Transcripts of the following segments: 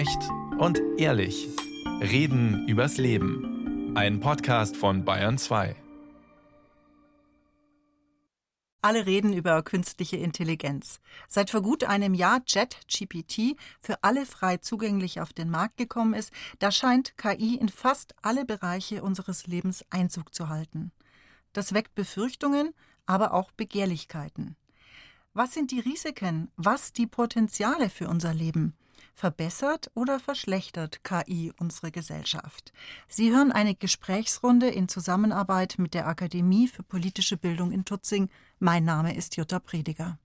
Echt und ehrlich. Reden übers Leben. Ein Podcast von Bayern 2. Alle reden über künstliche Intelligenz. Seit vor gut einem Jahr JetGPT für alle frei zugänglich auf den Markt gekommen ist, da scheint KI in fast alle Bereiche unseres Lebens Einzug zu halten. Das weckt Befürchtungen, aber auch Begehrlichkeiten. Was sind die Risiken? Was die Potenziale für unser Leben? Verbessert oder verschlechtert KI unsere Gesellschaft? Sie hören eine Gesprächsrunde in Zusammenarbeit mit der Akademie für politische Bildung in Tutzing. Mein Name ist Jutta Prediger.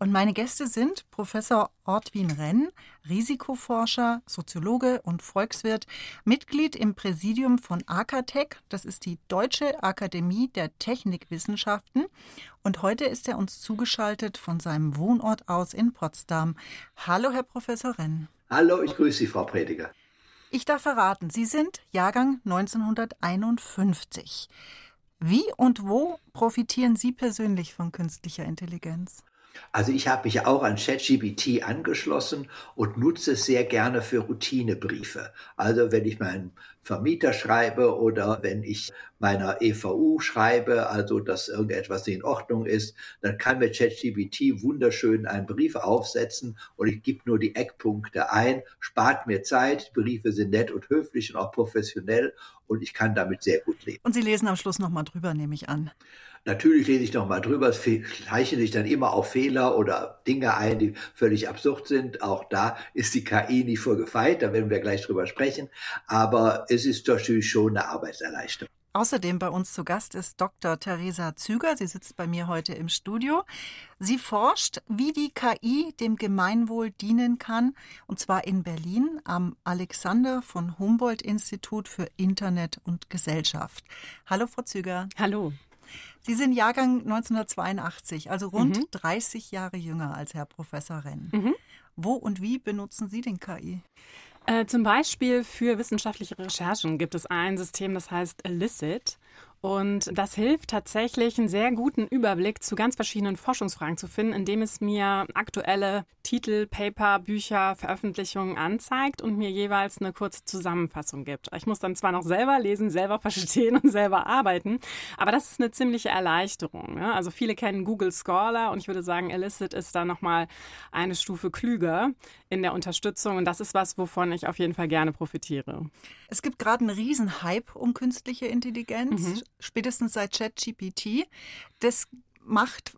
Und meine Gäste sind Professor Ortwin Renn, Risikoforscher, Soziologe und Volkswirt, Mitglied im Präsidium von AKTEC, das ist die Deutsche Akademie der Technikwissenschaften. Und heute ist er uns zugeschaltet von seinem Wohnort aus in Potsdam. Hallo, Herr Professor Renn. Hallo, ich grüße Sie, Frau Prediger. Ich darf verraten, Sie sind Jahrgang 1951. Wie und wo profitieren Sie persönlich von künstlicher Intelligenz? Also ich habe mich auch an ChatGPT angeschlossen und nutze es sehr gerne für Routinebriefe. Also wenn ich meinen Vermieter schreibe oder wenn ich meiner EVU schreibe, also dass irgendetwas in Ordnung ist, dann kann mir ChatGPT wunderschön einen Brief aufsetzen und ich gebe nur die Eckpunkte ein, spart mir Zeit, Briefe sind nett und höflich und auch professionell und ich kann damit sehr gut leben. Und Sie lesen am Schluss nochmal drüber, nehme ich an. Natürlich lese ich noch mal drüber, es schleichen sich dann immer auch Fehler oder Dinge ein, die völlig absurd sind. Auch da ist die KI nicht vorgefeit, da werden wir gleich drüber sprechen. Aber es ist natürlich schon eine Arbeitserleichterung. Außerdem bei uns zu Gast ist Dr. Theresa Züger. Sie sitzt bei mir heute im Studio. Sie forscht, wie die KI dem Gemeinwohl dienen kann, und zwar in Berlin am Alexander von Humboldt Institut für Internet und Gesellschaft. Hallo, Frau Züger. Hallo. Sie sind Jahrgang 1982, also rund mhm. 30 Jahre jünger als Herr Professor Renn. Mhm. Wo und wie benutzen Sie den KI? Äh, zum Beispiel für wissenschaftliche Recherchen gibt es ein System, das heißt Elicit. Und das hilft tatsächlich, einen sehr guten Überblick zu ganz verschiedenen Forschungsfragen zu finden, indem es mir aktuelle Titel, Paper, Bücher, Veröffentlichungen anzeigt und mir jeweils eine kurze Zusammenfassung gibt. Ich muss dann zwar noch selber lesen, selber verstehen und selber arbeiten, aber das ist eine ziemliche Erleichterung. Ne? Also viele kennen Google Scholar und ich würde sagen, Elicit ist da nochmal eine Stufe klüger in der Unterstützung und das ist was, wovon ich auf jeden Fall gerne profitiere. Es gibt gerade einen riesen Hype um künstliche Intelligenz. Mhm spätestens seit ChatGPT. Das macht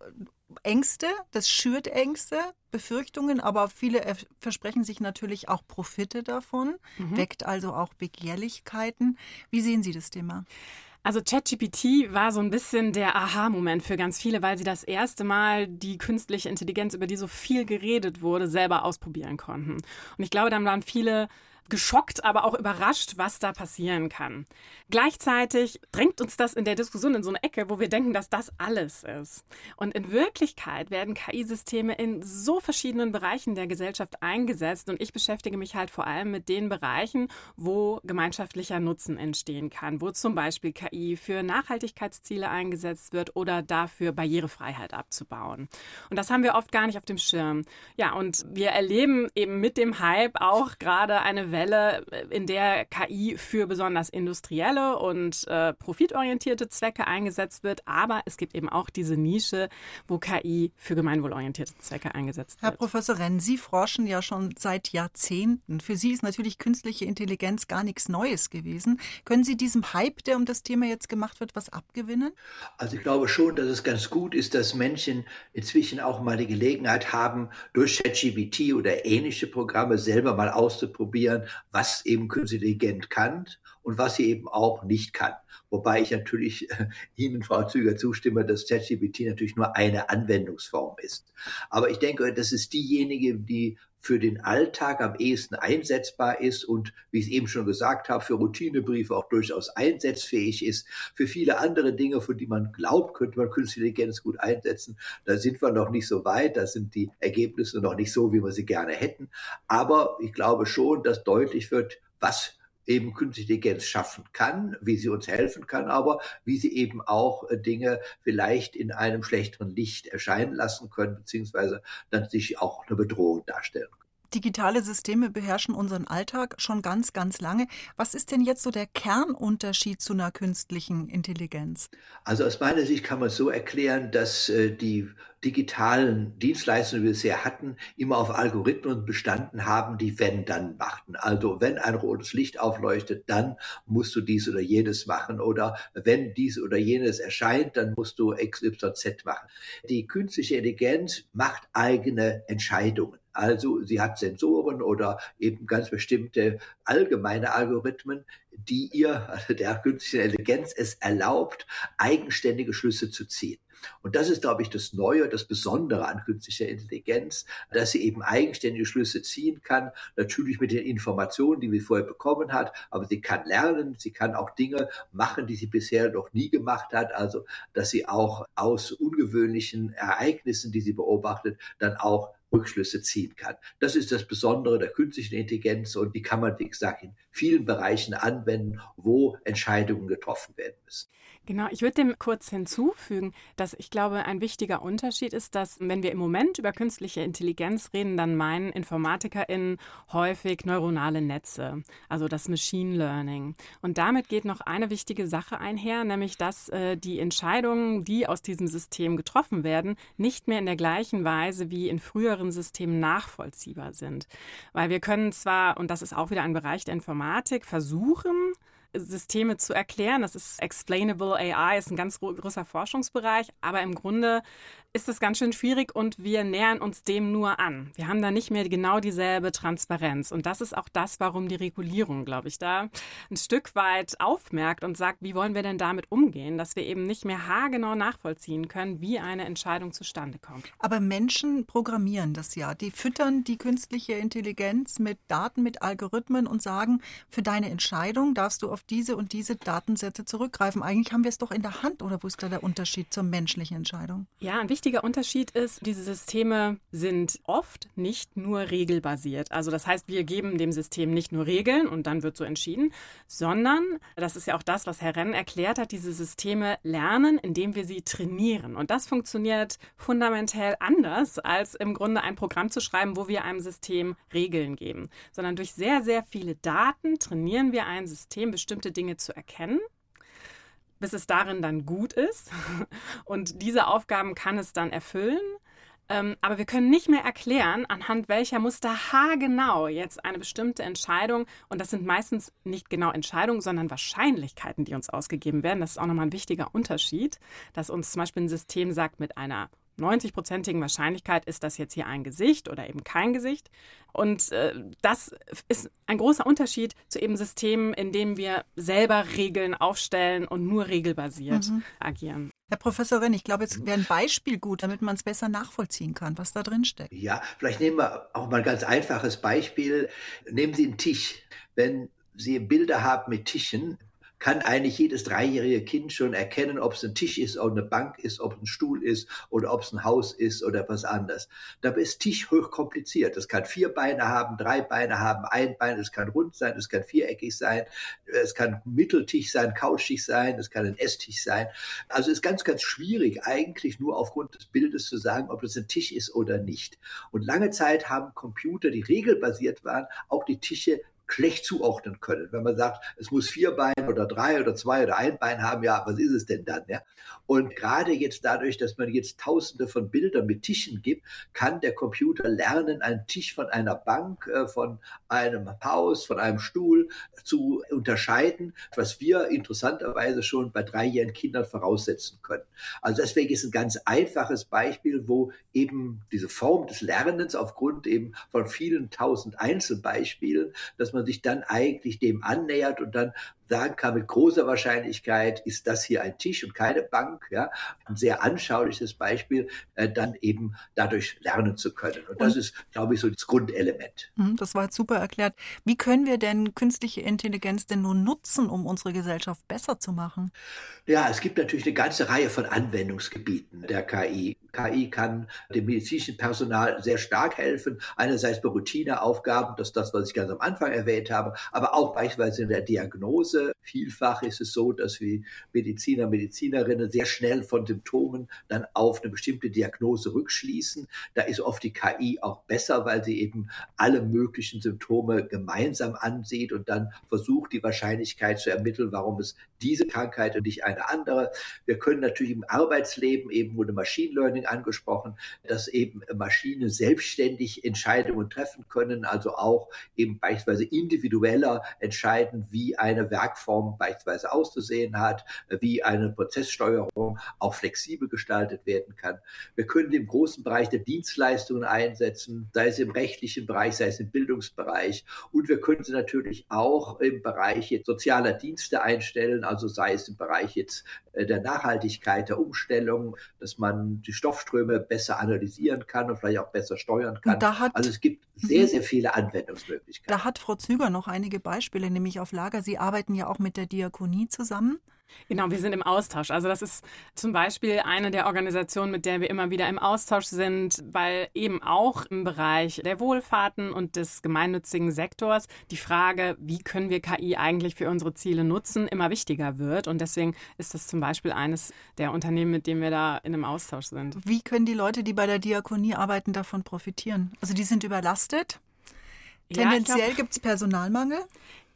Ängste, das schürt Ängste, Befürchtungen, aber viele versprechen sich natürlich auch Profite davon, mhm. weckt also auch Begehrlichkeiten. Wie sehen Sie das Thema? Also ChatGPT war so ein bisschen der Aha-Moment für ganz viele, weil sie das erste Mal die künstliche Intelligenz, über die so viel geredet wurde, selber ausprobieren konnten. Und ich glaube, dann waren viele geschockt, aber auch überrascht, was da passieren kann. Gleichzeitig drängt uns das in der Diskussion in so eine Ecke, wo wir denken, dass das alles ist. Und in Wirklichkeit werden KI-Systeme in so verschiedenen Bereichen der Gesellschaft eingesetzt und ich beschäftige mich halt vor allem mit den Bereichen, wo gemeinschaftlicher Nutzen entstehen kann, wo zum Beispiel KI für Nachhaltigkeitsziele eingesetzt wird oder dafür Barrierefreiheit abzubauen. Und das haben wir oft gar nicht auf dem Schirm. Ja, und wir erleben eben mit dem Hype auch gerade eine Welle, in der KI für besonders industrielle und äh, profitorientierte Zwecke eingesetzt wird. Aber es gibt eben auch diese Nische, wo KI für gemeinwohlorientierte Zwecke eingesetzt wird. Herr Professor Renn, Sie forschen ja schon seit Jahrzehnten. Für Sie ist natürlich künstliche Intelligenz gar nichts Neues gewesen. Können Sie diesem Hype, der um das Thema jetzt gemacht wird, was abgewinnen? Also ich glaube schon, dass es ganz gut ist, dass Menschen inzwischen auch mal die Gelegenheit haben, durch ChatGPT oder ähnliche Programme selber mal auszuprobieren, erklären, was eben künstliche Intelligenz kann und was sie eben auch nicht kann. Wobei ich natürlich Ihnen, Frau Züger, zustimme, dass ChatGPT natürlich nur eine Anwendungsform ist. Aber ich denke, das ist diejenige, die für den Alltag am ehesten einsetzbar ist und, wie ich es eben schon gesagt habe, für Routinebriefe auch durchaus einsatzfähig ist. Für viele andere Dinge, von die man glaubt, könnte man künstliche Intelligenz gut einsetzen. Da sind wir noch nicht so weit, da sind die Ergebnisse noch nicht so, wie wir sie gerne hätten. Aber ich glaube schon, dass deutlich wird, was eben künstliche Intelligenz schaffen kann, wie sie uns helfen kann, aber wie sie eben auch äh, Dinge vielleicht in einem schlechteren Licht erscheinen lassen können, beziehungsweise dann sich auch eine Bedrohung darstellen. Digitale Systeme beherrschen unseren Alltag schon ganz, ganz lange. Was ist denn jetzt so der Kernunterschied zu einer künstlichen Intelligenz? Also aus meiner Sicht kann man es so erklären, dass äh, die digitalen Dienstleistungen, die wir bisher hatten, immer auf Algorithmen bestanden haben, die wenn dann machten. Also wenn ein rotes Licht aufleuchtet, dann musst du dies oder jenes machen oder wenn dies oder jenes erscheint, dann musst du XYZ machen. Die künstliche Intelligenz macht eigene Entscheidungen. Also sie hat Sensoren oder eben ganz bestimmte allgemeine Algorithmen, die ihr, also der künstlichen Intelligenz, es erlaubt, eigenständige Schlüsse zu ziehen. Und das ist, glaube ich, das Neue, das Besondere an künstlicher Intelligenz, dass sie eben eigenständige Schlüsse ziehen kann, natürlich mit den Informationen, die sie vorher bekommen hat, aber sie kann lernen, sie kann auch Dinge machen, die sie bisher noch nie gemacht hat, also dass sie auch aus ungewöhnlichen Ereignissen, die sie beobachtet, dann auch Rückschlüsse ziehen kann. Das ist das Besondere der künstlichen Intelligenz und die kann man, wie gesagt, in vielen Bereichen anwenden, wo Entscheidungen getroffen werden müssen. Genau, ich würde dem kurz hinzufügen, dass ich glaube, ein wichtiger Unterschied ist, dass wenn wir im Moment über künstliche Intelligenz reden, dann meinen InformatikerInnen häufig neuronale Netze, also das Machine Learning. Und damit geht noch eine wichtige Sache einher, nämlich dass äh, die Entscheidungen, die aus diesem System getroffen werden, nicht mehr in der gleichen Weise wie in früheren Systemen nachvollziehbar sind. Weil wir können zwar, und das ist auch wieder ein Bereich der Informatik, versuchen, Systeme zu erklären. Das ist Explainable AI, ist ein ganz großer Forschungsbereich, aber im Grunde ist es ganz schön schwierig und wir nähern uns dem nur an. Wir haben da nicht mehr genau dieselbe Transparenz. Und das ist auch das, warum die Regulierung, glaube ich, da ein Stück weit aufmerkt und sagt, wie wollen wir denn damit umgehen, dass wir eben nicht mehr haargenau nachvollziehen können, wie eine Entscheidung zustande kommt. Aber Menschen programmieren das ja. Die füttern die künstliche Intelligenz mit Daten, mit Algorithmen und sagen, für deine Entscheidung darfst du auf diese und diese Datensätze zurückgreifen. Eigentlich haben wir es doch in der Hand, oder wo ist da der Unterschied zur menschlichen Entscheidung? Ja, ein wichtiger Unterschied ist, diese Systeme sind oft nicht nur regelbasiert. Also das heißt, wir geben dem System nicht nur Regeln und dann wird so entschieden, sondern, das ist ja auch das, was Herr Renn erklärt hat, diese Systeme lernen, indem wir sie trainieren. Und das funktioniert fundamental anders, als im Grunde ein Programm zu schreiben, wo wir einem System Regeln geben, sondern durch sehr, sehr viele Daten trainieren wir ein System, bestimmte Dinge zu erkennen bis es darin dann gut ist. Und diese Aufgaben kann es dann erfüllen. Ähm, aber wir können nicht mehr erklären, anhand welcher Muster haargenau jetzt eine bestimmte Entscheidung, und das sind meistens nicht genau Entscheidungen, sondern Wahrscheinlichkeiten, die uns ausgegeben werden. Das ist auch nochmal ein wichtiger Unterschied, dass uns zum Beispiel ein System sagt, mit einer 90-prozentigen Wahrscheinlichkeit ist das jetzt hier ein Gesicht oder eben kein Gesicht. Und äh, das ist ein großer Unterschied zu eben Systemen, in denen wir selber Regeln aufstellen und nur regelbasiert mhm. agieren. Herr Professor Renn, ich glaube, jetzt wäre ein Beispiel gut, damit man es besser nachvollziehen kann, was da drin steckt. Ja, vielleicht nehmen wir auch mal ein ganz einfaches Beispiel. Nehmen Sie einen Tisch. Wenn Sie Bilder haben mit Tischen, kann eigentlich jedes dreijährige Kind schon erkennen, ob es ein Tisch ist, ob eine Bank ist, ob es ein Stuhl ist oder ob es ein Haus ist oder was anderes. Dabei ist Tisch hochkompliziert. Es kann vier Beine haben, drei Beine haben, ein Bein, es kann rund sein, es kann viereckig sein, es kann Mitteltisch sein, Couchtisch sein, es kann ein Esstisch sein. Also ist ganz, ganz schwierig eigentlich nur aufgrund des Bildes zu sagen, ob das ein Tisch ist oder nicht. Und lange Zeit haben Computer, die regelbasiert waren, auch die Tische schlecht zuordnen können. Wenn man sagt, es muss vier Beine oder drei oder zwei oder ein Bein haben, ja, was ist es denn dann? Ja? Und gerade jetzt dadurch, dass man jetzt tausende von Bildern mit Tischen gibt, kann der Computer lernen, einen Tisch von einer Bank, äh, von einem Haus, von einem Stuhl zu unterscheiden, was wir interessanterweise schon bei dreijährigen Kindern voraussetzen können. Also deswegen ist ein ganz einfaches Beispiel, wo eben diese Form des Lernens aufgrund eben von vielen tausend Einzelbeispielen, dass man man sich dann eigentlich dem annähert und dann sagen kann, mit großer Wahrscheinlichkeit ist das hier ein Tisch und keine Bank, ja, ein sehr anschauliches Beispiel, äh, dann eben dadurch lernen zu können. Und das ist, glaube ich, so das Grundelement. Mhm, das war jetzt super erklärt. Wie können wir denn künstliche Intelligenz denn nun nutzen, um unsere Gesellschaft besser zu machen? Ja, es gibt natürlich eine ganze Reihe von Anwendungsgebieten der KI. KI kann dem medizinischen Personal sehr stark helfen. Einerseits bei Routineaufgaben, das ist das, was ich ganz am Anfang erwähnt habe, aber auch beispielsweise in der Diagnose Vielfach ist es so, dass wir Mediziner, Medizinerinnen sehr schnell von Symptomen dann auf eine bestimmte Diagnose rückschließen. Da ist oft die KI auch besser, weil sie eben alle möglichen Symptome gemeinsam ansieht und dann versucht, die Wahrscheinlichkeit zu ermitteln, warum es diese Krankheit und nicht eine andere. Wir können natürlich im Arbeitsleben, eben wurde Machine Learning angesprochen, dass eben Maschinen selbstständig Entscheidungen treffen können, also auch eben beispielsweise individueller entscheiden, wie eine Werkform beispielsweise auszusehen hat, wie eine Prozesssteuerung auch flexibel gestaltet werden kann. Wir können im großen Bereich der Dienstleistungen einsetzen, sei es im rechtlichen Bereich, sei es im Bildungsbereich. Und wir können sie natürlich auch im Bereich sozialer Dienste einstellen, also sei es im Bereich jetzt äh, der Nachhaltigkeit, der Umstellung, dass man die Stoffströme besser analysieren kann und vielleicht auch besser steuern kann. Hat, also es gibt sehr, mhm. sehr viele Anwendungsmöglichkeiten. Da hat Frau Züger noch einige Beispiele, nämlich auf Lager. Sie arbeiten ja auch mit der Diakonie zusammen. Genau, wir sind im Austausch. Also das ist zum Beispiel eine der Organisationen, mit der wir immer wieder im Austausch sind, weil eben auch im Bereich der Wohlfahrten und des gemeinnützigen Sektors die Frage, wie können wir KI eigentlich für unsere Ziele nutzen, immer wichtiger wird. Und deswegen ist das zum Beispiel eines der Unternehmen, mit denen wir da in einem Austausch sind. Wie können die Leute, die bei der Diakonie arbeiten, davon profitieren? Also die sind überlastet. Tendenziell ja, gibt es Personalmangel.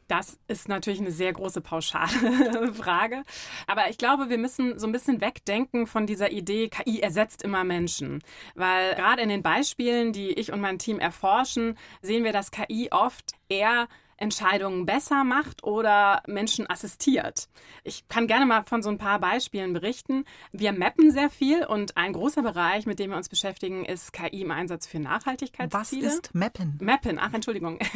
Das ist natürlich eine sehr große pauschale Frage. Aber ich glaube, wir müssen so ein bisschen wegdenken von dieser Idee, KI ersetzt immer Menschen. Weil gerade in den Beispielen, die ich und mein Team erforschen, sehen wir, dass KI oft eher Entscheidungen besser macht oder Menschen assistiert. Ich kann gerne mal von so ein paar Beispielen berichten. Wir mappen sehr viel und ein großer Bereich, mit dem wir uns beschäftigen, ist KI im Einsatz für Nachhaltigkeitsziele. Was ist Mappen? Mappen, ach Entschuldigung.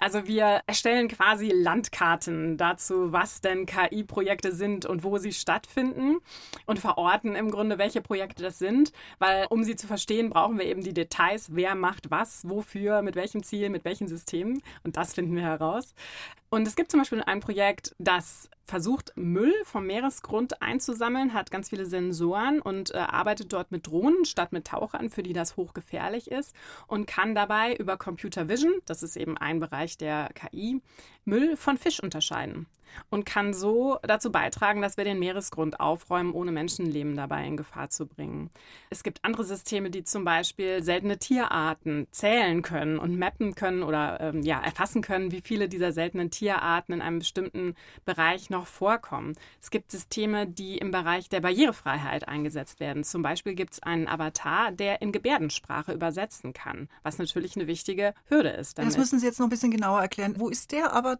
Also wir erstellen quasi Landkarten dazu, was denn KI-Projekte sind und wo sie stattfinden und verorten im Grunde, welche Projekte das sind, weil um sie zu verstehen, brauchen wir eben die Details, wer macht was, wofür, mit welchem Ziel, mit welchen Systemen und das finden wir heraus. Und es gibt zum Beispiel ein Projekt, das versucht, Müll vom Meeresgrund einzusammeln, hat ganz viele Sensoren und äh, arbeitet dort mit Drohnen statt mit Tauchern, für die das hochgefährlich ist und kann dabei über Computer Vision, das ist eben ein Bereich der KI, Müll von Fisch unterscheiden und kann so dazu beitragen, dass wir den Meeresgrund aufräumen, ohne Menschenleben dabei in Gefahr zu bringen. Es gibt andere Systeme, die zum Beispiel seltene Tierarten zählen können und mappen können oder ähm, ja, erfassen können, wie viele dieser seltenen Tierarten in einem bestimmten Bereich noch vorkommen. Es gibt Systeme, die im Bereich der Barrierefreiheit eingesetzt werden. Zum Beispiel gibt es einen Avatar, der in Gebärdensprache übersetzen kann, was natürlich eine wichtige Hürde ist. Damit. Das müssen Sie jetzt noch ein bisschen genauer erklären. Wo ist der Avatar?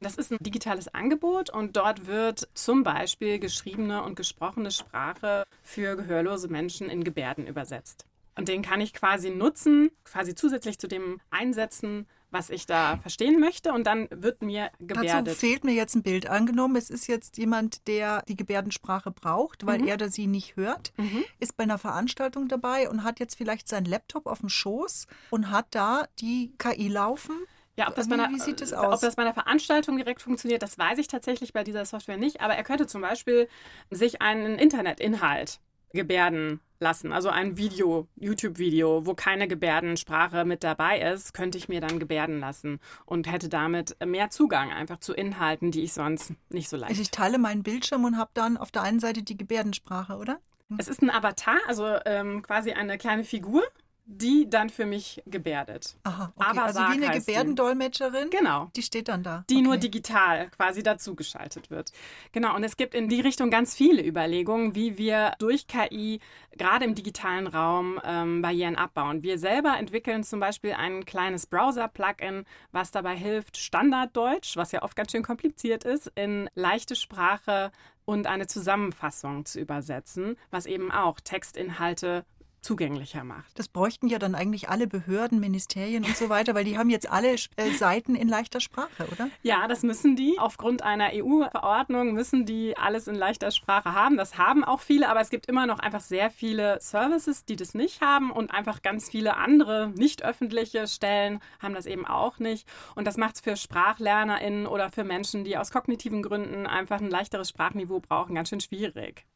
Das ist ein digitales Angebot und dort wird zum Beispiel geschriebene und gesprochene Sprache für gehörlose Menschen in Gebärden übersetzt. Und den kann ich quasi nutzen, quasi zusätzlich zu dem einsetzen, was ich da verstehen möchte und dann wird mir gebärdet. Dazu fehlt mir jetzt ein Bild. Angenommen, es ist jetzt jemand, der die Gebärdensprache braucht, weil mhm. er oder sie nicht hört, mhm. ist bei einer Veranstaltung dabei und hat jetzt vielleicht seinen Laptop auf dem Schoß und hat da die KI laufen ja, ob das, wie, einer, wie sieht das aus? ob das bei einer Veranstaltung direkt funktioniert, das weiß ich tatsächlich bei dieser Software nicht. Aber er könnte zum Beispiel sich einen Internetinhalt gebärden lassen. Also ein Video, YouTube-Video, wo keine Gebärdensprache mit dabei ist, könnte ich mir dann gebärden lassen und hätte damit mehr Zugang einfach zu Inhalten, die ich sonst nicht so leicht. Also ich teile meinen Bildschirm und habe dann auf der einen Seite die Gebärdensprache, oder? Es ist ein Avatar, also ähm, quasi eine kleine Figur, die dann für mich gebärdet. Aha, okay. Aber also wie eine Gebärdendolmetscherin? Genau. Die steht dann da. Die okay. nur digital quasi dazugeschaltet wird. Genau, und es gibt in die Richtung ganz viele Überlegungen, wie wir durch KI gerade im digitalen Raum ähm, Barrieren abbauen. Wir selber entwickeln zum Beispiel ein kleines Browser-Plugin, was dabei hilft, Standarddeutsch, was ja oft ganz schön kompliziert ist, in leichte Sprache und eine Zusammenfassung zu übersetzen, was eben auch Textinhalte zugänglicher macht. Das bräuchten ja dann eigentlich alle Behörden, Ministerien und so weiter, weil die haben jetzt alle äh, Seiten in leichter Sprache, oder? Ja, das müssen die. Aufgrund einer EU-Verordnung müssen die alles in leichter Sprache haben. Das haben auch viele, aber es gibt immer noch einfach sehr viele Services, die das nicht haben und einfach ganz viele andere nicht öffentliche Stellen haben das eben auch nicht. Und das macht es für SprachlernerInnen oder für Menschen, die aus kognitiven Gründen einfach ein leichteres Sprachniveau brauchen, ganz schön schwierig.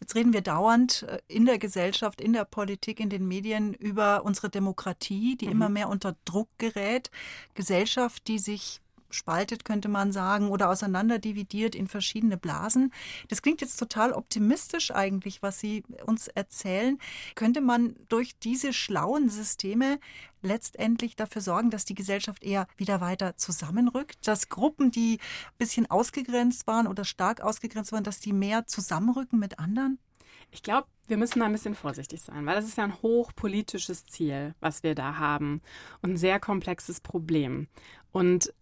Jetzt reden wir dauernd äh, in der Gesellschaft, in der Politik, in den Medien über unsere Demokratie, die mhm. immer mehr unter Druck gerät. Gesellschaft, die sich spaltet, könnte man sagen, oder auseinanderdividiert in verschiedene Blasen. Das klingt jetzt total optimistisch eigentlich, was Sie uns erzählen. Könnte man durch diese schlauen Systeme letztendlich dafür sorgen, dass die Gesellschaft eher wieder weiter zusammenrückt, dass Gruppen, die ein bisschen ausgegrenzt waren oder stark ausgegrenzt waren, dass die mehr zusammenrücken mit anderen? Ich glaube, wir müssen da ein bisschen vorsichtig sein, weil das ist ja ein hochpolitisches Ziel, was wir da haben und ein sehr komplexes Problem. Und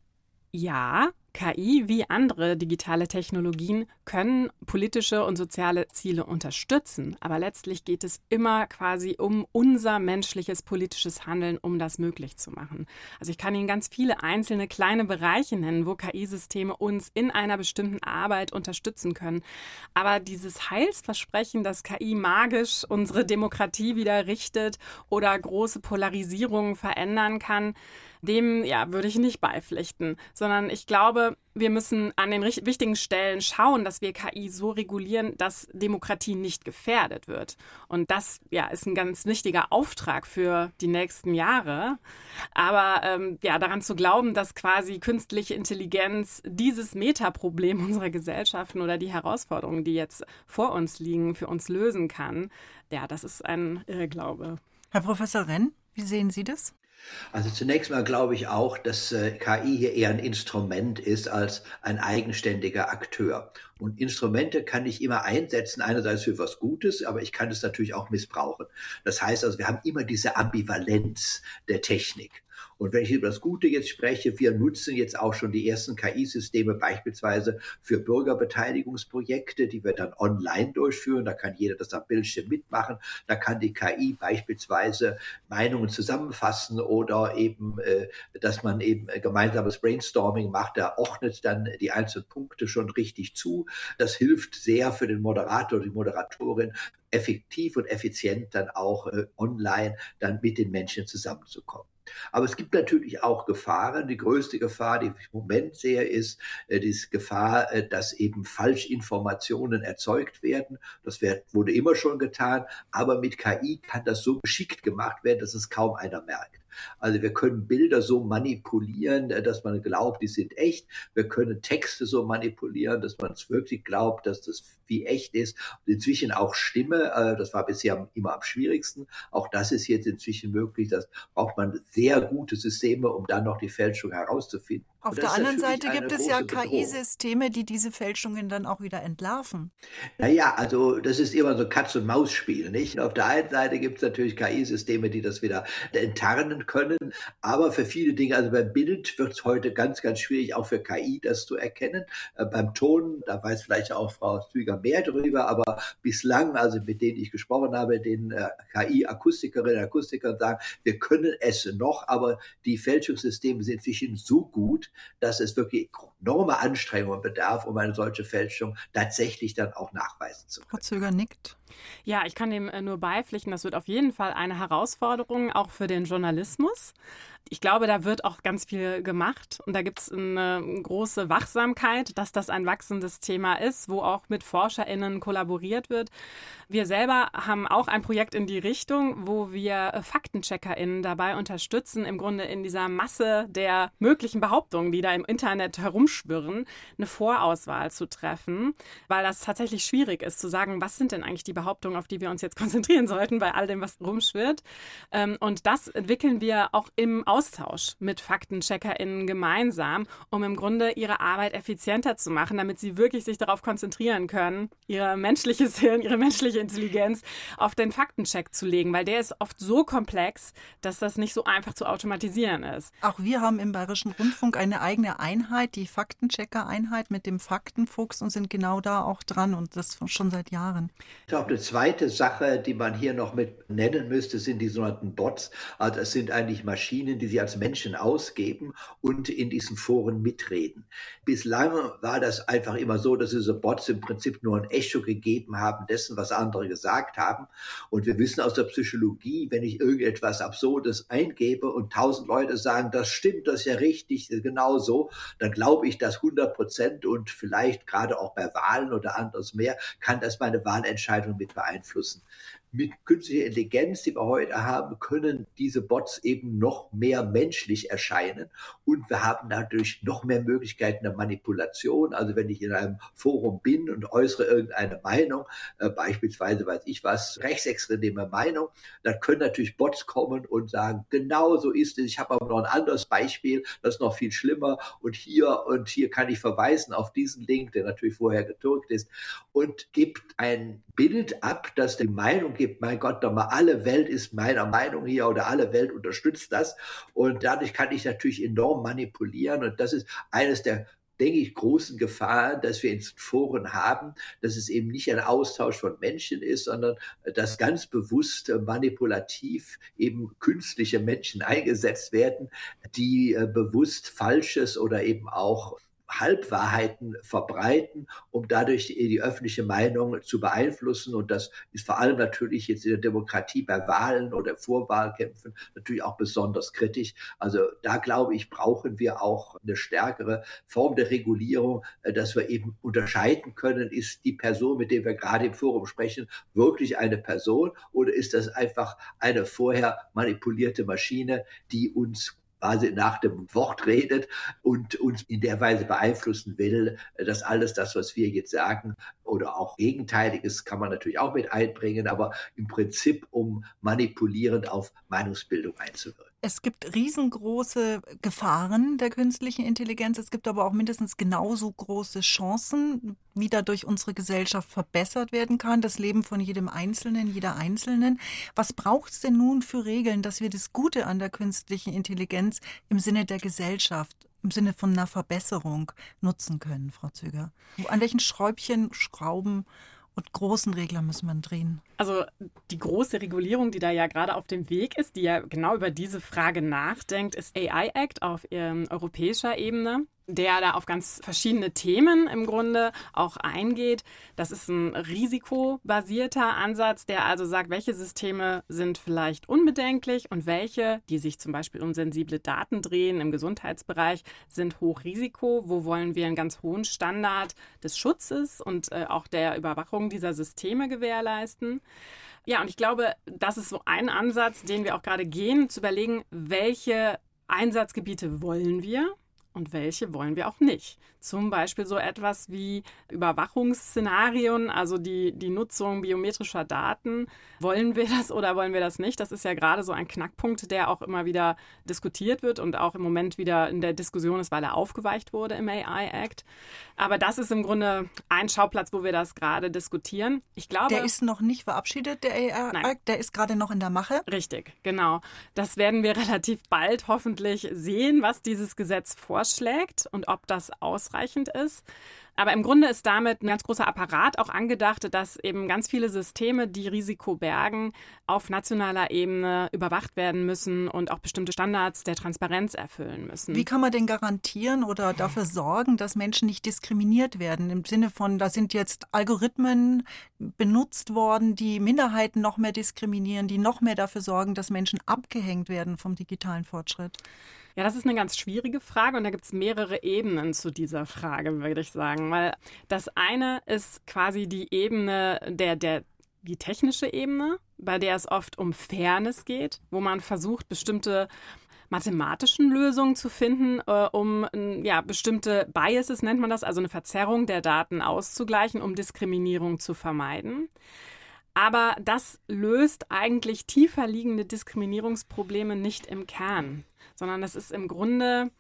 ja, KI wie andere digitale Technologien können politische und soziale Ziele unterstützen, aber letztlich geht es immer quasi um unser menschliches politisches Handeln, um das möglich zu machen. Also ich kann Ihnen ganz viele einzelne kleine Bereiche nennen, wo KI-Systeme uns in einer bestimmten Arbeit unterstützen können. Aber dieses Heilsversprechen, dass KI magisch unsere Demokratie wieder richtet oder große Polarisierungen verändern kann, dem ja, würde ich nicht beipflichten, sondern ich glaube, wir müssen an den wichtigen Stellen schauen, dass wir KI so regulieren, dass Demokratie nicht gefährdet wird. Und das ja, ist ein ganz wichtiger Auftrag für die nächsten Jahre. Aber ähm, ja, daran zu glauben, dass quasi künstliche Intelligenz dieses Metaproblem unserer Gesellschaften oder die Herausforderungen, die jetzt vor uns liegen, für uns lösen kann, ja, das ist ein Irrglaube. Herr Professor Renn, wie sehen Sie das? Also zunächst mal glaube ich auch, dass äh, KI hier eher ein Instrument ist als ein eigenständiger Akteur. Und Instrumente kann ich immer einsetzen, einerseits für was Gutes, aber ich kann es natürlich auch missbrauchen. Das heißt also, wir haben immer diese Ambivalenz der Technik. Und wenn ich über das Gute jetzt spreche, wir nutzen jetzt auch schon die ersten KI-Systeme beispielsweise für Bürgerbeteiligungsprojekte, die wir dann online durchführen. Da kann jeder das am Bildschirm mitmachen. Da kann die KI beispielsweise Meinungen zusammenfassen oder eben, äh, dass man eben gemeinsames Brainstorming macht. Da ordnet dann die einzelnen Punkte schon richtig zu. Das hilft sehr für den Moderator, die Moderatorin, effektiv und effizient dann auch äh, online dann mit den Menschen zusammenzukommen. Aber es gibt natürlich auch Gefahren. Die größte Gefahr, die ich im Moment sehe, ist äh, die Gefahr, äh, dass eben Falschinformationen erzeugt werden. Das wurde immer schon getan. Aber mit KI kann das so geschickt gemacht werden, dass es kaum einer merkt. Also wir können Bilder so manipulieren, äh, dass man glaubt, die sind echt. Wir können Texte so manipulieren, dass man es wirklich glaubt, dass das wie echt ist. Und inzwischen auch Stimme, äh, das war bisher immer am schwierigsten. Auch das ist jetzt inzwischen möglich. Das braucht man sehr gute Systeme, um dann noch die Fälschung herauszufinden. Auf der anderen Seite gibt es ja KI-Systeme, die diese Fälschungen dann auch wieder entlarven. Naja, also das ist immer so Katz-und-Maus-Spiel, nicht? Auf der einen Seite gibt es natürlich KI-Systeme, die das wieder enttarnen können, aber für viele Dinge, also beim Bild wird es heute ganz, ganz schwierig, auch für KI das zu erkennen. Äh, beim Ton, da weiß vielleicht auch Frau Züger mehr drüber, aber bislang, also mit denen ich gesprochen habe, den äh, KI-Akustikerinnen und Akustikern sagen, wir können es noch, aber die Fälschungssysteme sind inzwischen so gut, dass es wirklich enorme Anstrengungen bedarf, um eine solche Fälschung tatsächlich dann auch nachweisen zu können. Frau Zöger nickt. Ja, ich kann dem äh, nur beipflichten. Das wird auf jeden Fall eine Herausforderung, auch für den Journalismus. Ich glaube, da wird auch ganz viel gemacht und da gibt es eine große Wachsamkeit, dass das ein wachsendes Thema ist, wo auch mit ForscherInnen kollaboriert wird. Wir selber haben auch ein Projekt in die Richtung, wo wir äh, FaktencheckerInnen dabei unterstützen, im Grunde in dieser Masse der möglichen Behauptungen, die da im Internet herumschwirren, eine Vorauswahl zu treffen, weil das tatsächlich schwierig ist zu sagen, was sind denn eigentlich die Behauptungen, auf die wir uns jetzt konzentrieren sollten bei all dem, was rumschwirrt. Ähm, und das entwickeln wir auch im Austausch mit FaktencheckerInnen gemeinsam, um im Grunde ihre Arbeit effizienter zu machen, damit sie wirklich sich darauf konzentrieren können, ihr menschliches Hirn, ihre menschliche Intelligenz auf den Faktencheck zu legen, weil der ist oft so komplex, dass das nicht so einfach zu automatisieren ist. Auch wir haben im Bayerischen Rundfunk eine eigene Einheit, die Faktenchecker-Einheit mit dem Faktenfuchs und sind genau da auch dran und das schon seit Jahren. Ich glaube, eine zweite Sache, die man hier noch mit nennen müsste, sind die sogenannten Bots. Also es sind eigentlich Maschinen, die sie als Menschen ausgeben und in diesen Foren mitreden. Bislang war das einfach immer so, dass diese Bots im Prinzip nur ein Echo gegeben haben dessen, was andere gesagt haben. Und wir wissen aus der Psychologie, wenn ich irgendetwas Absurdes eingebe und tausend Leute sagen, das stimmt, das ist ja richtig, genau so, dann glaube ich das 100 Prozent und vielleicht gerade auch bei Wahlen oder anderes mehr kann das meine Wahlentscheidung mit beeinflussen. Mit künstlicher Intelligenz, die wir heute haben, können diese Bots eben noch mehr menschlich erscheinen und wir haben dadurch noch mehr Möglichkeiten der Manipulation. Also wenn ich in einem Forum bin und äußere irgendeine Meinung, äh, beispielsweise weiß ich was, rechtsextreme Meinung, dann können natürlich Bots kommen und sagen, genau so ist es. Ich habe aber noch ein anderes Beispiel, das ist noch viel schlimmer und hier und hier kann ich verweisen auf diesen Link, der natürlich vorher gedrückt ist und gibt ein Bild ab, das die Meinung gibt, mein Gott, doch mal alle Welt ist meiner Meinung hier oder alle Welt unterstützt das. Und dadurch kann ich natürlich enorm manipulieren. Und das ist eines der denke ich, großen Gefahren, dass wir in Foren haben, dass es eben nicht ein Austausch von Menschen ist, sondern dass ganz bewusst manipulativ eben künstliche Menschen eingesetzt werden, die äh, bewusst Falsches oder eben auch Halbwahrheiten verbreiten, um dadurch die, die, öffentliche Meinung zu beeinflussen. Und das ist vor allem natürlich jetzt in der Demokratie bei Wahlen oder Vorwahlkämpfen natürlich auch besonders kritisch. Also da glaube ich, brauchen wir auch eine stärkere Form der Regulierung, äh, dass wir eben unterscheiden können, ist die Person, mit der wir gerade im Forum sprechen, wirklich eine Person oder ist das einfach eine vorher manipulierte Maschine, die uns quasi nach dem Wort redet und uns in der Weise beeinflussen will, dass alles das, was wir jetzt sagen oder auch Gegenteiliges kann man natürlich auch mit einbringen, aber im Prinzip um manipulierend auf Meinungsbildung einzuwirken. Es gibt riesengroße Gefahren der künstlichen Intelligenz. Es gibt aber auch mindestens genauso große Chancen, wie dadurch unsere Gesellschaft verbessert werden kann, das Leben von jedem Einzelnen, jeder Einzelnen. Was braucht es denn nun für Regeln, dass wir das Gute an der künstlichen Intelligenz im Sinne der Gesellschaft, im Sinne von einer Verbesserung nutzen können, Frau Züger? An welchen Schräubchen, Schrauben und großen Regler muss man drehen? Also die große Regulierung, die da ja gerade auf dem Weg ist, die ja genau über diese Frage nachdenkt, ist AI Act auf ähm, europäischer Ebene der da auf ganz verschiedene Themen im Grunde auch eingeht. Das ist ein risikobasierter Ansatz, der also sagt, welche Systeme sind vielleicht unbedenklich und welche, die sich zum Beispiel um sensible Daten drehen im Gesundheitsbereich, sind Hochrisiko. Wo wollen wir einen ganz hohen Standard des Schutzes und äh, auch der Überwachung dieser Systeme gewährleisten? Ja, und ich glaube, das ist so ein Ansatz, den wir auch gerade gehen, zu überlegen, welche Einsatzgebiete wollen wir und welche wollen wir auch nicht. Zum Beispiel so etwas wie Überwachungsszenarien, also die, die Nutzung biometrischer Daten. Wollen wir das oder wollen wir das nicht? Das ist ja gerade so ein Knackpunkt, der auch immer wieder diskutiert wird und auch im Moment wieder in der Diskussion ist, weil er aufgeweicht wurde im AI Act. Aber das ist im Grunde ein Schauplatz, wo wir das gerade diskutieren. Ich glaube, der ist noch nicht verabschiedet, der AI Nein. Act, der ist gerade noch in der Mache. Richtig, genau. Das werden wir relativ bald hoffentlich sehen, was dieses Gesetz vorschlägt und ob das aus ausreichend ist. Aber im Grunde ist damit ein ganz großer Apparat auch angedacht, dass eben ganz viele Systeme, die Risiko bergen, auf nationaler Ebene überwacht werden müssen und auch bestimmte Standards der Transparenz erfüllen müssen. Wie kann man denn garantieren oder dafür sorgen, dass Menschen nicht diskriminiert werden? Im Sinne von, da sind jetzt Algorithmen benutzt worden, die Minderheiten noch mehr diskriminieren, die noch mehr dafür sorgen, dass Menschen abgehängt werden vom digitalen Fortschritt. Ja, das ist eine ganz schwierige Frage und da gibt es mehrere Ebenen zu dieser Frage, würde ich sagen. Weil das eine ist quasi die Ebene der, der die technische Ebene, bei der es oft um Fairness geht, wo man versucht, bestimmte mathematischen Lösungen zu finden, äh, um ja, bestimmte Biases nennt man das, also eine Verzerrung der Daten auszugleichen, um Diskriminierung zu vermeiden. Aber das löst eigentlich tiefer liegende Diskriminierungsprobleme nicht im Kern sondern es ist im Grunde,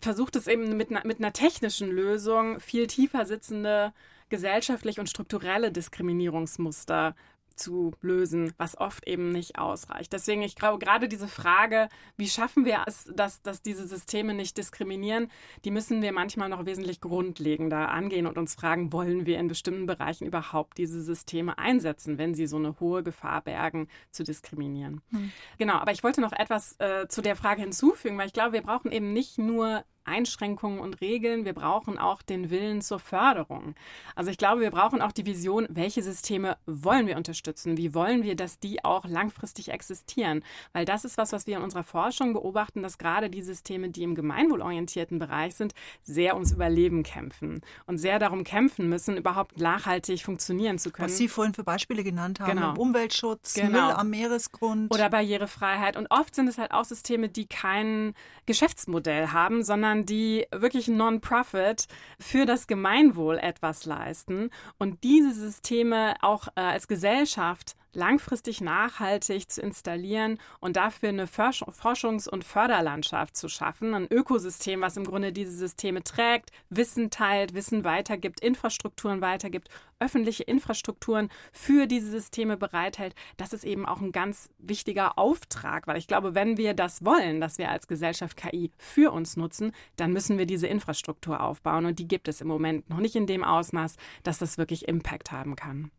versucht es eben mit mit einer technischen Lösung viel tiefer sitzende gesellschaftlich und strukturelle Diskriminierungsmuster zu lösen, was oft eben nicht ausreicht. Deswegen, ich glaube, gerade diese Frage, wie schaffen wir es, dass, dass diese Systeme nicht diskriminieren, die müssen wir manchmal noch wesentlich grundlegender angehen und uns fragen, wollen wir in bestimmten Bereichen überhaupt diese Systeme einsetzen, wenn sie so eine hohe Gefahr bergen, zu diskriminieren. Hm. Genau, aber ich wollte noch etwas äh, zu der Frage hinzufügen, weil ich glaube, wir brauchen eben nicht nur Einschränkungen und Regeln, wir brauchen auch den Willen zur Förderung. Also ich glaube, wir brauchen auch die Vision, welche Systeme wollen wir unterstützen? Wie wollen wir, dass die auch langfristig existieren? Weil das ist was, was wir in unserer Forschung beobachten, dass gerade die Systeme, die im gemeinwohlorientierten Bereich sind, sehr ums Überleben kämpfen und sehr darum kämpfen müssen, überhaupt nachhaltig funktionieren zu können. Was Sie vorhin für Beispiele genannt haben, Genau. Umweltschutz, Genau. Müll am Meeresgrund. Oder Barrierefreiheit. Und oft sind es halt auch Systeme, die kein Geschäftsmodell haben, sondern die wirklich Non-Profit für das Gemeinwohl etwas leisten und diese Systeme auch äh, als Gesellschaft langfristig nachhaltig zu installieren und dafür eine Forsch Forschungs- und Förderlandschaft zu schaffen, ein Ökosystem, was im Grunde diese Systeme trägt, Wissen teilt, Wissen weitergibt, Infrastrukturen weitergibt, öffentliche Infrastrukturen für diese Systeme bereithält. Das ist eben auch ein ganz wichtiger Auftrag, weil ich glaube, wenn wir das wollen, dass wir als Gesellschaft KI für uns nutzen, dann müssen wir diese Infrastruktur aufbauen und die gibt es im Moment noch nicht in dem Ausmaß, dass das wirklich Impact haben kann.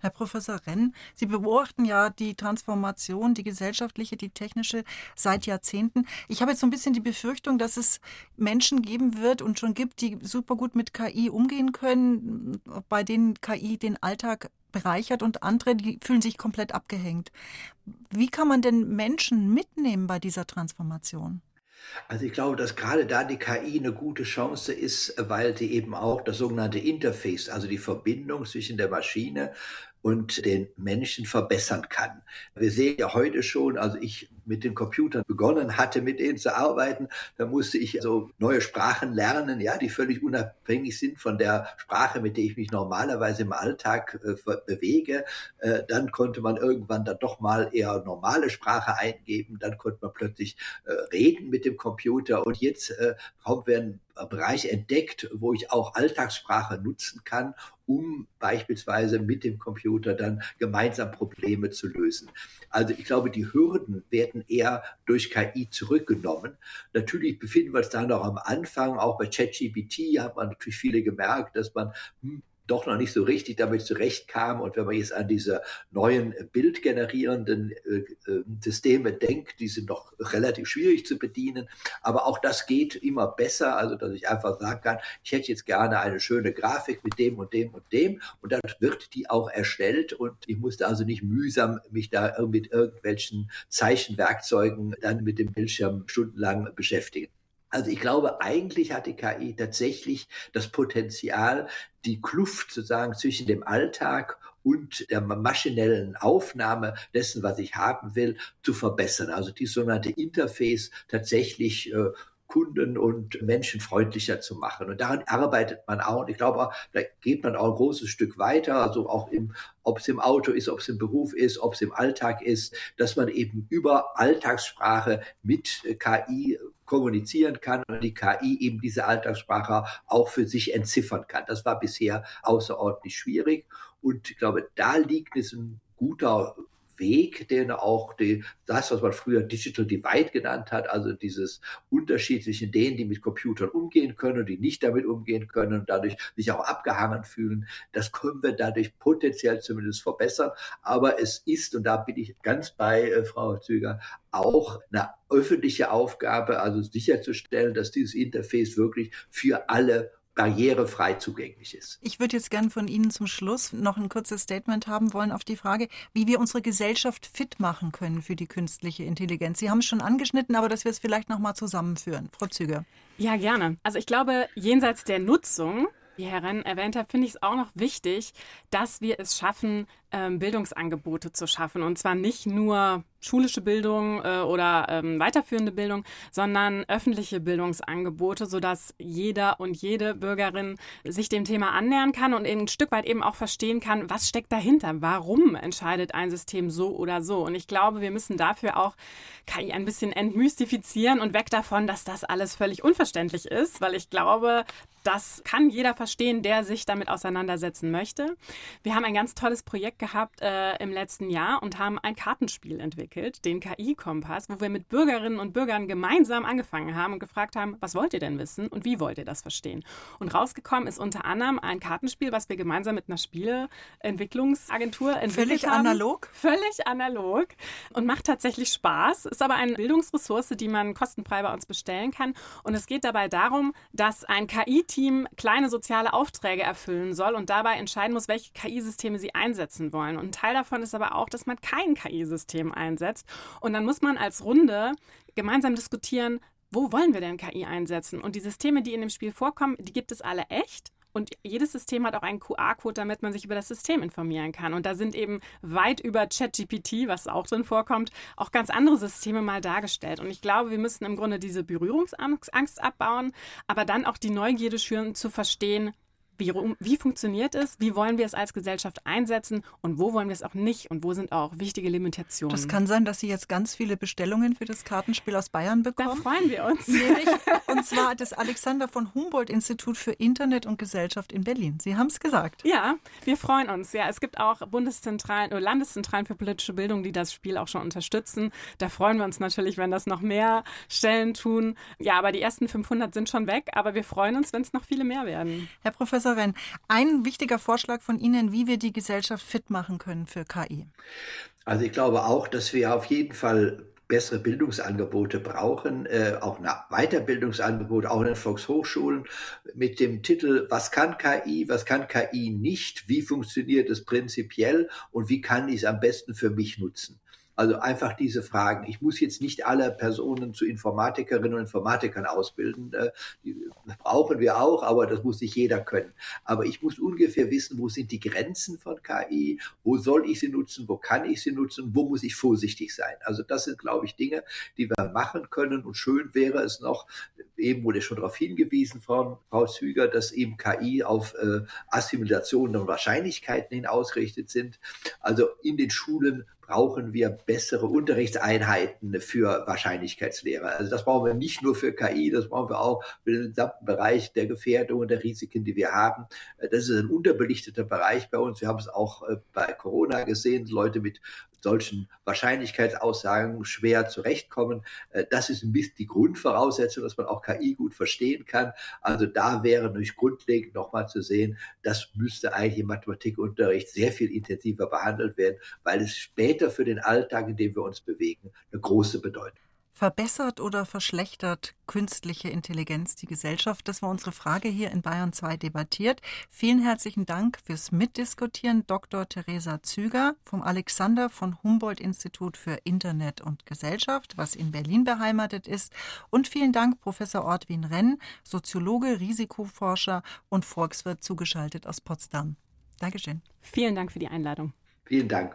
Herr Professor Renn, Sie beobachten ja die Transformation, die gesellschaftliche, die technische seit Jahrzehnten. Ich habe jetzt so ein bisschen die Befürchtung, dass es Menschen geben wird und schon gibt, die super gut mit KI umgehen können, bei denen KI den Alltag bereichert und andere, die fühlen sich komplett abgehängt. Wie kann man denn Menschen mitnehmen bei dieser Transformation? Also ich glaube, dass gerade da die KI eine gute Chance ist, weil die eben auch das sogenannte Interface, also die Verbindung zwischen der Maschine und den Menschen verbessern kann. Wir sehen ja heute schon, also ich mit den Computern begonnen hatte, mit denen zu arbeiten, da musste ich so neue Sprachen lernen, ja, die völlig unabhängig sind von der Sprache, mit der ich mich normalerweise im Alltag äh, bewege. Äh, dann konnte man irgendwann dann doch mal eher normale Sprache eingeben, dann konnte man plötzlich äh, reden mit dem Computer und jetzt äh, wir einen Bereich entdeckt, wo ich auch Alltagssprache nutzen kann, um beispielsweise mit dem Computer dann gemeinsam Probleme zu lösen. Also ich glaube, die Hürden werden eher durch KI zurückgenommen. Natürlich befinden wir uns da noch am Anfang, auch bei ChatGPT hat man natürlich viele gemerkt, dass man hm, doch noch nicht so richtig damit zurechtkam. Und wenn man jetzt an diese neuen bildgenerierenden äh, äh, Systeme denkt, die sind noch relativ schwierig zu bedienen. Aber auch das geht immer besser. Also, dass ich einfach sagen kann, ich hätte jetzt gerne eine schöne Grafik mit dem und dem und dem. Und dann wird die auch erstellt. Und ich musste also nicht mühsam mich da mit irgendwelchen Zeichenwerkzeugen dann mit dem Bildschirm stundenlang beschäftigen. Also ich glaube, eigentlich hat die KI tatsächlich das Potenzial, die Kluft sozusagen zwischen dem Alltag und der maschinellen Aufnahme dessen, was ich haben will, zu verbessern. Also die sogenannte Interface tatsächlich äh, kunden- und menschenfreundlicher zu machen. Und daran arbeitet man auch. Und ich glaube, da geht man auch ein großes Stück weiter, also auch im, ob es im Auto ist, ob es im Beruf ist, ob es im Alltag ist, dass man eben über Alltagssprache mit KI kommunizieren kann und die KI eben diese Alltagssprache auch für sich entziffern kann. Das war bisher außerordentlich schwierig. Und ich glaube, da liegt es ein guter Weg, den auch die, das, was man früher Digital Divide genannt hat, also dieses Unterschied zwischen denen, die mit Computern umgehen können und die nicht damit umgehen können und dadurch sich auch abgehangen fühlen, das können wir dadurch potenziell zumindest verbessern. Aber es ist, und da bin ich ganz bei äh, Frau Züger, auch eine öffentliche Aufgabe, also sicherzustellen, dass dieses Interface wirklich für alle barrierefrei zugänglich ist. Ich würde jetzt gern von Ihnen zum Schluss noch ein kurzes Statement haben wollen auf die Frage, wie wir unsere Gesellschaft fit machen können für die künstliche Intelligenz. Sie haben es schon angeschnitten, aber dass wir es vielleicht noch mal zusammenführen. Frau Züger. Ja, gerne. Also ich glaube, jenseits der Nutzung, wie Herr Renn erwähnt hat, finde ich es auch noch wichtig, dass wir es schaffen, Bildungsangebote zu schaffen. Und zwar nicht nur schulische Bildung äh, oder ähm, weiterführende Bildung, sondern öffentliche Bildungsangebote, sodass jeder und jede Bürgerin sich dem Thema annähern kann und ein Stück weit eben auch verstehen kann, was steckt dahinter, warum entscheidet ein System so oder so. Und ich glaube, wir müssen dafür auch KI ein bisschen entmystifizieren und weg davon, dass das alles völlig unverständlich ist, weil ich glaube, das kann jeder verstehen, der sich damit auseinandersetzen möchte. Wir haben ein ganz tolles Projekt gehabt äh, im letzten Jahr und haben ein Kartenspiel entwickelt, den KI-Kompass, wo wir mit Bürgerinnen und Bürgern gemeinsam angefangen haben und gefragt haben, was wollt ihr denn wissen und wie wollt ihr das verstehen? Und rausgekommen ist unter anderem ein Kartenspiel, was wir gemeinsam mit einer Spieleentwicklungsagentur entwickelt Völlig haben. analog? Völlig analog und macht tatsächlich Spaß, ist aber eine Bildungsressource, die man kostenfrei bei uns bestellen kann. Und es geht dabei darum, dass ein KI-Team kleine soziale Aufträge erfüllen soll und dabei entscheiden muss, welche KI-Systeme sie einsetzen wollen. Und ein Teil davon ist aber auch, dass man kein KI-System einsetzt. Und dann muss man als Runde gemeinsam diskutieren, wo wollen wir denn KI einsetzen? Und die Systeme, die in dem Spiel vorkommen, die gibt es alle echt. Und jedes System hat auch einen QR-Code, damit man sich über das System informieren kann. Und da sind eben weit über ChatGPT, was auch drin vorkommt, auch ganz andere Systeme mal dargestellt. Und ich glaube, wir müssen im Grunde diese Berührungsangst abbauen, aber dann auch die Neugierde schüren, zu verstehen, wie, wie funktioniert es? Wie wollen wir es als Gesellschaft einsetzen? Und wo wollen wir es auch nicht? Und wo sind auch wichtige Limitationen? Das kann sein, dass Sie jetzt ganz viele Bestellungen für das Kartenspiel aus Bayern bekommen. Da freuen wir uns. Nämlich, und zwar das Alexander von Humboldt Institut für Internet und Gesellschaft in Berlin. Sie haben es gesagt. Ja, wir freuen uns. Ja, es gibt auch Bundeszentralen oder Landeszentralen für politische Bildung, die das Spiel auch schon unterstützen. Da freuen wir uns natürlich, wenn das noch mehr Stellen tun. Ja, aber die ersten 500 sind schon weg. Aber wir freuen uns, wenn es noch viele mehr werden. Herr Professor Renn, ein wichtiger Vorschlag von Ihnen, wie wir die Gesellschaft fit machen können für KI. Also ich glaube auch, dass wir auf jeden Fall bessere Bildungsangebote brauchen, äh, auch Weiterbildungsangebote, auch in den Volkshochschulen mit dem Titel Was kann KI, was kann KI nicht, wie funktioniert es prinzipiell und wie kann ich es am besten für mich nutzen. Also einfach diese Fragen. Ich muss jetzt nicht alle Personen zu Informatikerinnen und Informatikern ausbilden. Äh, die brauchen wir auch, aber das muss nicht jeder können. Aber ich muss ungefähr wissen, wo sind die Grenzen von KI, wo soll ich sie nutzen, wo kann ich sie nutzen, wo muss ich vorsichtig sein. Also das sind, glaube ich, Dinge, die wir machen können. Und schön wäre es noch, eben wurde schon darauf hingewiesen von Frau Züger, dass eben KI auf äh, Assimilationen und Wahrscheinlichkeiten hin ausgerichtet sind. Also in den Schulen brauchen wir bessere Unterrichtseinheiten für Wahrscheinlichkeitslehre. Also das brauchen wir nicht nur für KI, das brauchen wir auch für den gesamten Bereich der Gefährdung und der Risiken, die wir haben. Das ist ein unterbelichteter Bereich bei uns. Wir haben es auch äh, bei Corona gesehen, Leute mit solchen Wahrscheinlichkeitsaussagen schwer zurechtkommen. Äh, das ist ein bisschen die Grundvoraussetzung, dass man auch KI gut verstehen kann. Also da wäre natürlich grundlegend nochmal zu sehen, das müsste eigentlich im Mathematikunterricht sehr viel intensiver behandelt werden, weil es später für den Alltag, in dem wir uns bewegen, eine große Bedeutung Verbessert oder verschlechtert künstliche Intelligenz die Gesellschaft? Das war unsere Frage hier in Bayern 2 debattiert. Vielen herzlichen Dank fürs Mitdiskutieren, Dr. Theresa Züger vom Alexander von Humboldt Institut für Internet und Gesellschaft, was in Berlin beheimatet ist. Und vielen Dank, Professor Ortwin Renn, Soziologe, Risikoforscher und Volkswirt zugeschaltet aus Potsdam. Dankeschön. Vielen Dank für die Einladung. Vielen Dank.